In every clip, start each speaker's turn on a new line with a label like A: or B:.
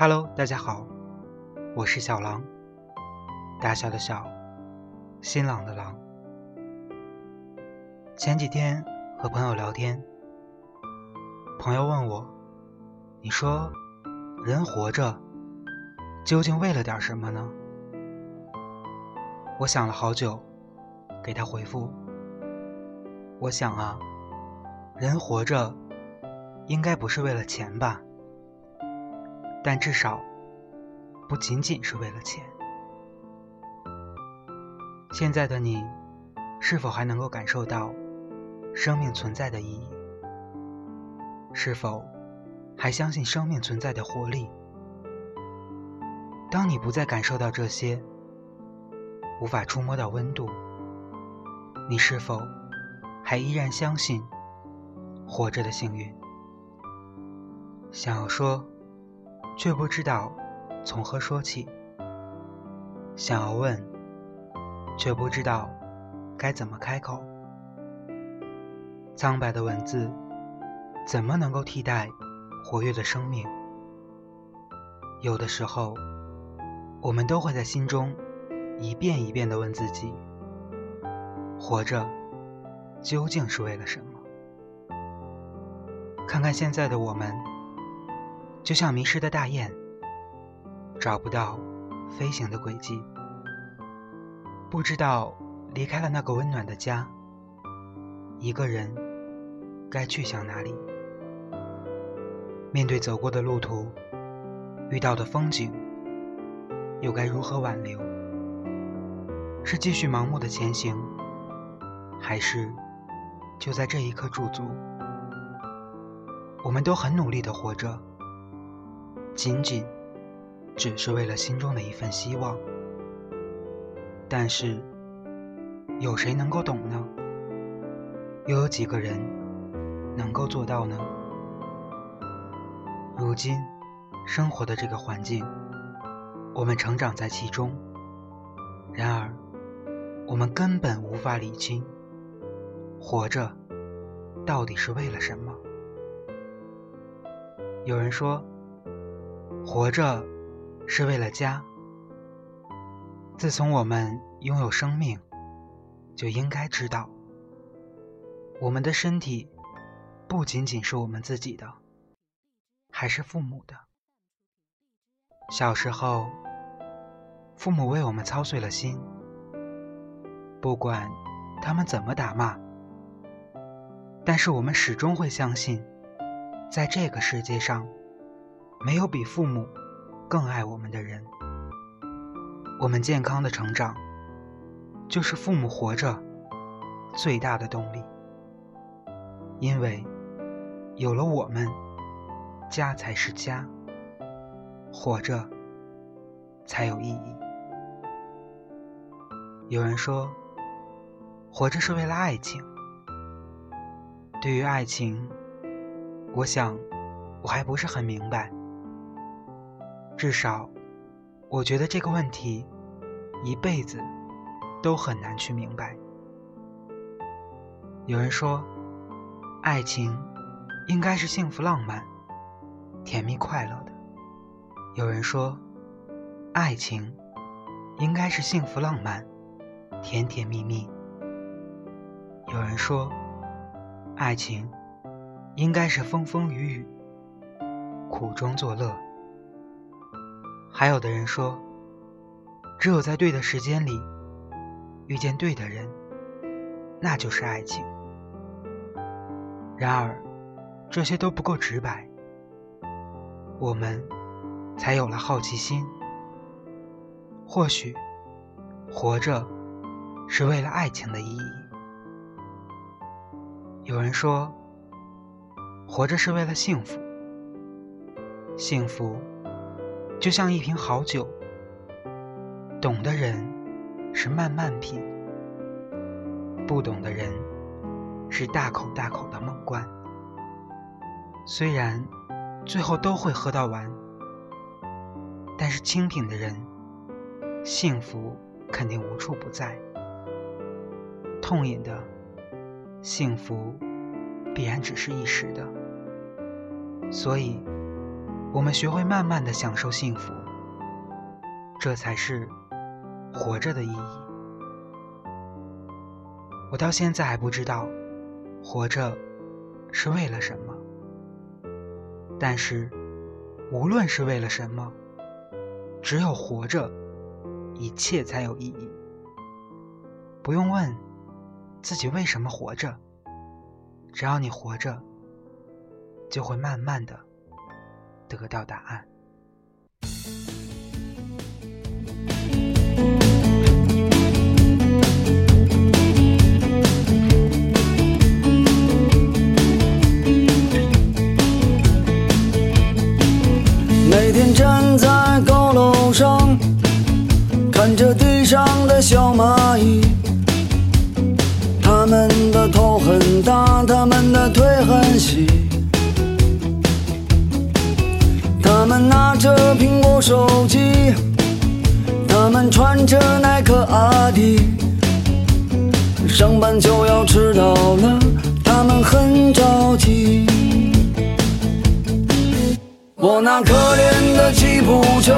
A: Hello，大家好，我是小狼，大小的小，新郎的朗。前几天和朋友聊天，朋友问我：“你说，人活着究竟为了点什么呢？”我想了好久，给他回复：“我想啊，人活着应该不是为了钱吧。”但至少，不仅仅是为了钱。现在的你，是否还能够感受到生命存在的意义？是否还相信生命存在的活力？当你不再感受到这些，无法触摸到温度，你是否还依然相信活着的幸运？想要说。却不知道从何说起，想要问，却不知道该怎么开口。苍白的文字，怎么能够替代活跃的生命？有的时候，我们都会在心中一遍一遍地问自己：活着究竟是为了什么？看看现在的我们。就像迷失的大雁，找不到飞行的轨迹，不知道离开了那个温暖的家，一个人该去向哪里？面对走过的路途，遇到的风景，又该如何挽留？是继续盲目的前行，还是就在这一刻驻足？我们都很努力的活着。仅仅只是为了心中的一份希望，但是有谁能够懂呢？又有几个人能够做到呢？如今生活的这个环境，我们成长在其中，然而我们根本无法理清，活着到底是为了什么？有人说。活着是为了家。自从我们拥有生命，就应该知道，我们的身体不仅仅是我们自己的，还是父母的。小时候，父母为我们操碎了心，不管他们怎么打骂，但是我们始终会相信，在这个世界上。没有比父母更爱我们的人。我们健康的成长，就是父母活着最大的动力。因为有了我们，家才是家，活着才有意义。有人说，活着是为了爱情。对于爱情，我想我还不是很明白。至少，我觉得这个问题一辈子都很难去明白。有人说，爱情应该是幸福、浪漫、甜蜜、快乐的；有人说，爱情应该是幸福、浪漫、甜甜蜜蜜；有人说，爱情应该是风风雨雨、苦中作乐。还有的人说，只有在对的时间里遇见对的人，那就是爱情。然而，这些都不够直白，我们才有了好奇心。或许，活着是为了爱情的意义。有人说，活着是为了幸福，幸福。就像一瓶好酒，懂的人是慢慢品，不懂的人是大口大口的猛灌。虽然最后都会喝到完，但是清品的人，幸福肯定无处不在；痛饮的幸福，必然只是一时的。所以，
B: 我们学会慢慢的享受幸福，这才是活着的意义。我到现在还不知道活着是为了什么，但是无论是为了什么，只有活着，一切才有意义。不用问自己为什么活着，只要你活着，就会慢慢的。得到答案。每天站在高楼上，看着地上的小蚂蚁，它们的头很大，它们的腿很细。拿着苹果手机，他们穿着耐克阿迪，上班就要迟到了，他们很着急。我那可怜的吉普车，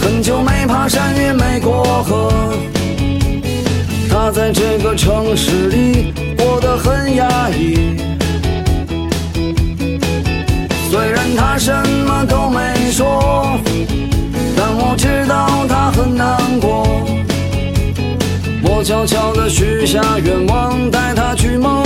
B: 很久没爬山也没过河，它在这个城市里过得很压抑。虽然他什么都没说，但我知道他很难过。我悄悄地许下愿望，带他去梦